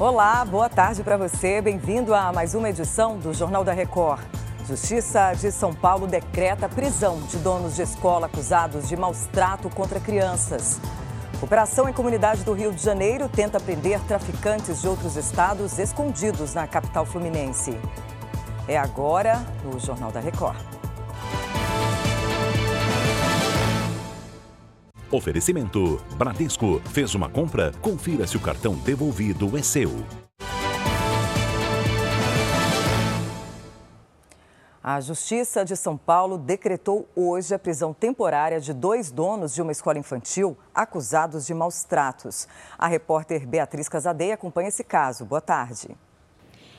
Olá, boa tarde para você. Bem-vindo a mais uma edição do Jornal da Record. Justiça de São Paulo decreta prisão de donos de escola acusados de maus trato contra crianças. Operação em comunidade do Rio de Janeiro tenta prender traficantes de outros estados escondidos na capital fluminense. É agora no Jornal da Record. Oferecimento: Bradesco. Fez uma compra? Confira se o cartão devolvido é seu. A Justiça de São Paulo decretou hoje a prisão temporária de dois donos de uma escola infantil acusados de maus tratos. A repórter Beatriz Casadei acompanha esse caso. Boa tarde.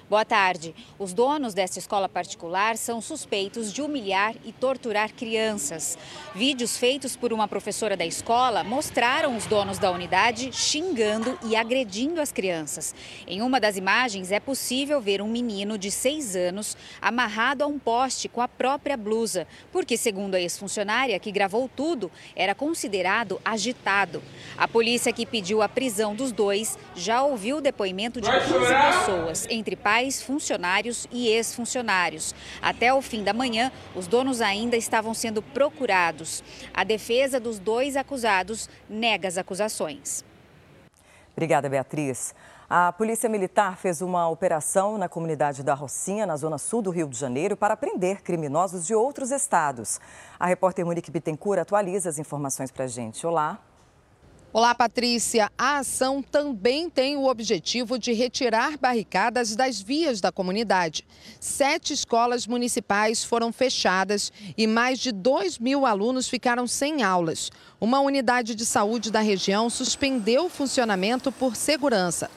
Boa tarde. Os donos desta escola particular são suspeitos de humilhar e torturar crianças. Vídeos feitos por uma professora da escola mostraram os donos da unidade xingando e agredindo as crianças. Em uma das imagens é possível ver um menino de seis anos amarrado a um poste com a própria blusa, porque, segundo a ex-funcionária que gravou tudo, era considerado agitado. A polícia que pediu a prisão dos dois já ouviu o depoimento de 15 pessoas, entre pais funcionários e ex-funcionários. Até o fim da manhã, os donos ainda estavam sendo procurados. A defesa dos dois acusados nega as acusações. Obrigada, Beatriz. A Polícia Militar fez uma operação na comunidade da Rocinha, na zona sul do Rio de Janeiro, para prender criminosos de outros estados. A repórter Monique Bittencourt atualiza as informações para a gente. Olá. Olá, Patrícia. A ação também tem o objetivo de retirar barricadas das vias da comunidade. Sete escolas municipais foram fechadas e mais de 2 mil alunos ficaram sem aulas. Uma unidade de saúde da região suspendeu o funcionamento por segurança.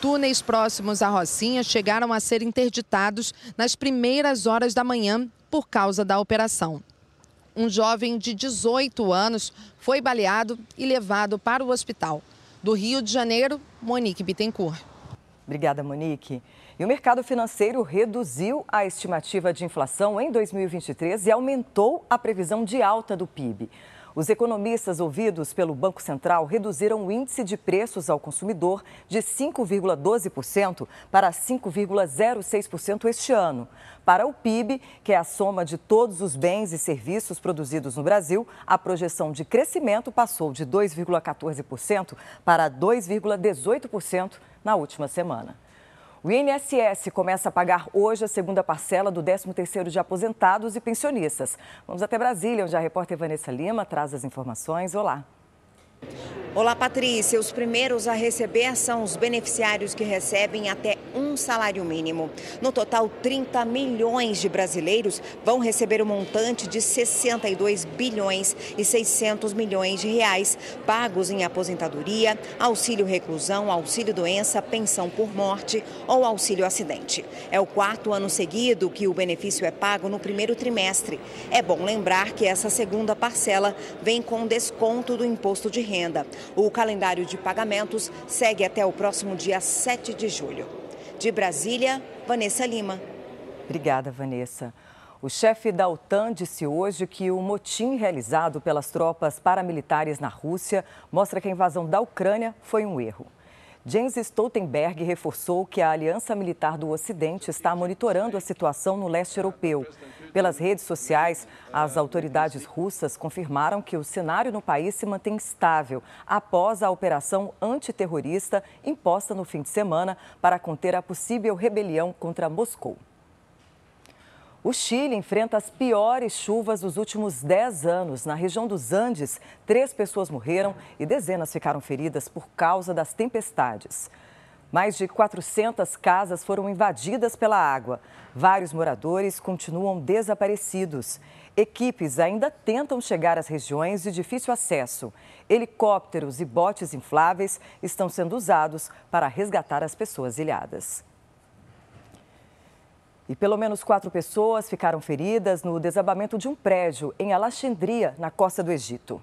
Túneis próximos à Rocinha chegaram a ser interditados nas primeiras horas da manhã por causa da operação um jovem de 18 anos foi baleado e levado para o hospital. Do Rio de Janeiro, Monique Bittencourt. Obrigada, Monique. E o mercado financeiro reduziu a estimativa de inflação em 2023 e aumentou a previsão de alta do PIB. Os economistas ouvidos pelo Banco Central reduziram o índice de preços ao consumidor de 5,12% para 5,06% este ano. Para o PIB, que é a soma de todos os bens e serviços produzidos no Brasil, a projeção de crescimento passou de 2,14% para 2,18% na última semana. O INSS começa a pagar hoje a segunda parcela do 13º de aposentados e pensionistas. Vamos até Brasília, onde a repórter Vanessa Lima traz as informações. Olá. Olá, Patrícia. Os primeiros a receber são os beneficiários que recebem até um salário mínimo. No total, 30 milhões de brasileiros vão receber o um montante de 62 bilhões e 600 milhões de reais pagos em aposentadoria, auxílio reclusão, auxílio doença, pensão por morte ou auxílio acidente. É o quarto ano seguido que o benefício é pago no primeiro trimestre. É bom lembrar que essa segunda parcela vem com desconto do imposto de renda. O calendário de pagamentos segue até o próximo dia 7 de julho. De Brasília, Vanessa Lima. Obrigada, Vanessa. O chefe da OTAN disse hoje que o motim realizado pelas tropas paramilitares na Rússia mostra que a invasão da Ucrânia foi um erro. Jens Stoltenberg reforçou que a Aliança Militar do Ocidente está monitorando a situação no leste europeu pelas redes sociais, as autoridades russas confirmaram que o cenário no país se mantém estável após a operação antiterrorista imposta no fim de semana para conter a possível rebelião contra Moscou. O Chile enfrenta as piores chuvas dos últimos 10 anos. Na região dos Andes, três pessoas morreram e dezenas ficaram feridas por causa das tempestades. Mais de 400 casas foram invadidas pela água. Vários moradores continuam desaparecidos. Equipes ainda tentam chegar às regiões de difícil acesso. Helicópteros e botes infláveis estão sendo usados para resgatar as pessoas ilhadas. E pelo menos quatro pessoas ficaram feridas no desabamento de um prédio em Alexandria, na costa do Egito.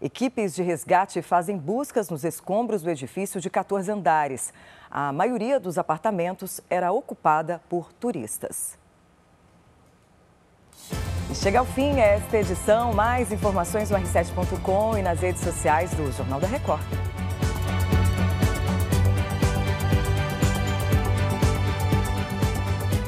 Equipes de resgate fazem buscas nos escombros do edifício de 14 andares. A maioria dos apartamentos era ocupada por turistas. E chega ao fim esta edição. Mais informações no r7.com e nas redes sociais do Jornal da Record.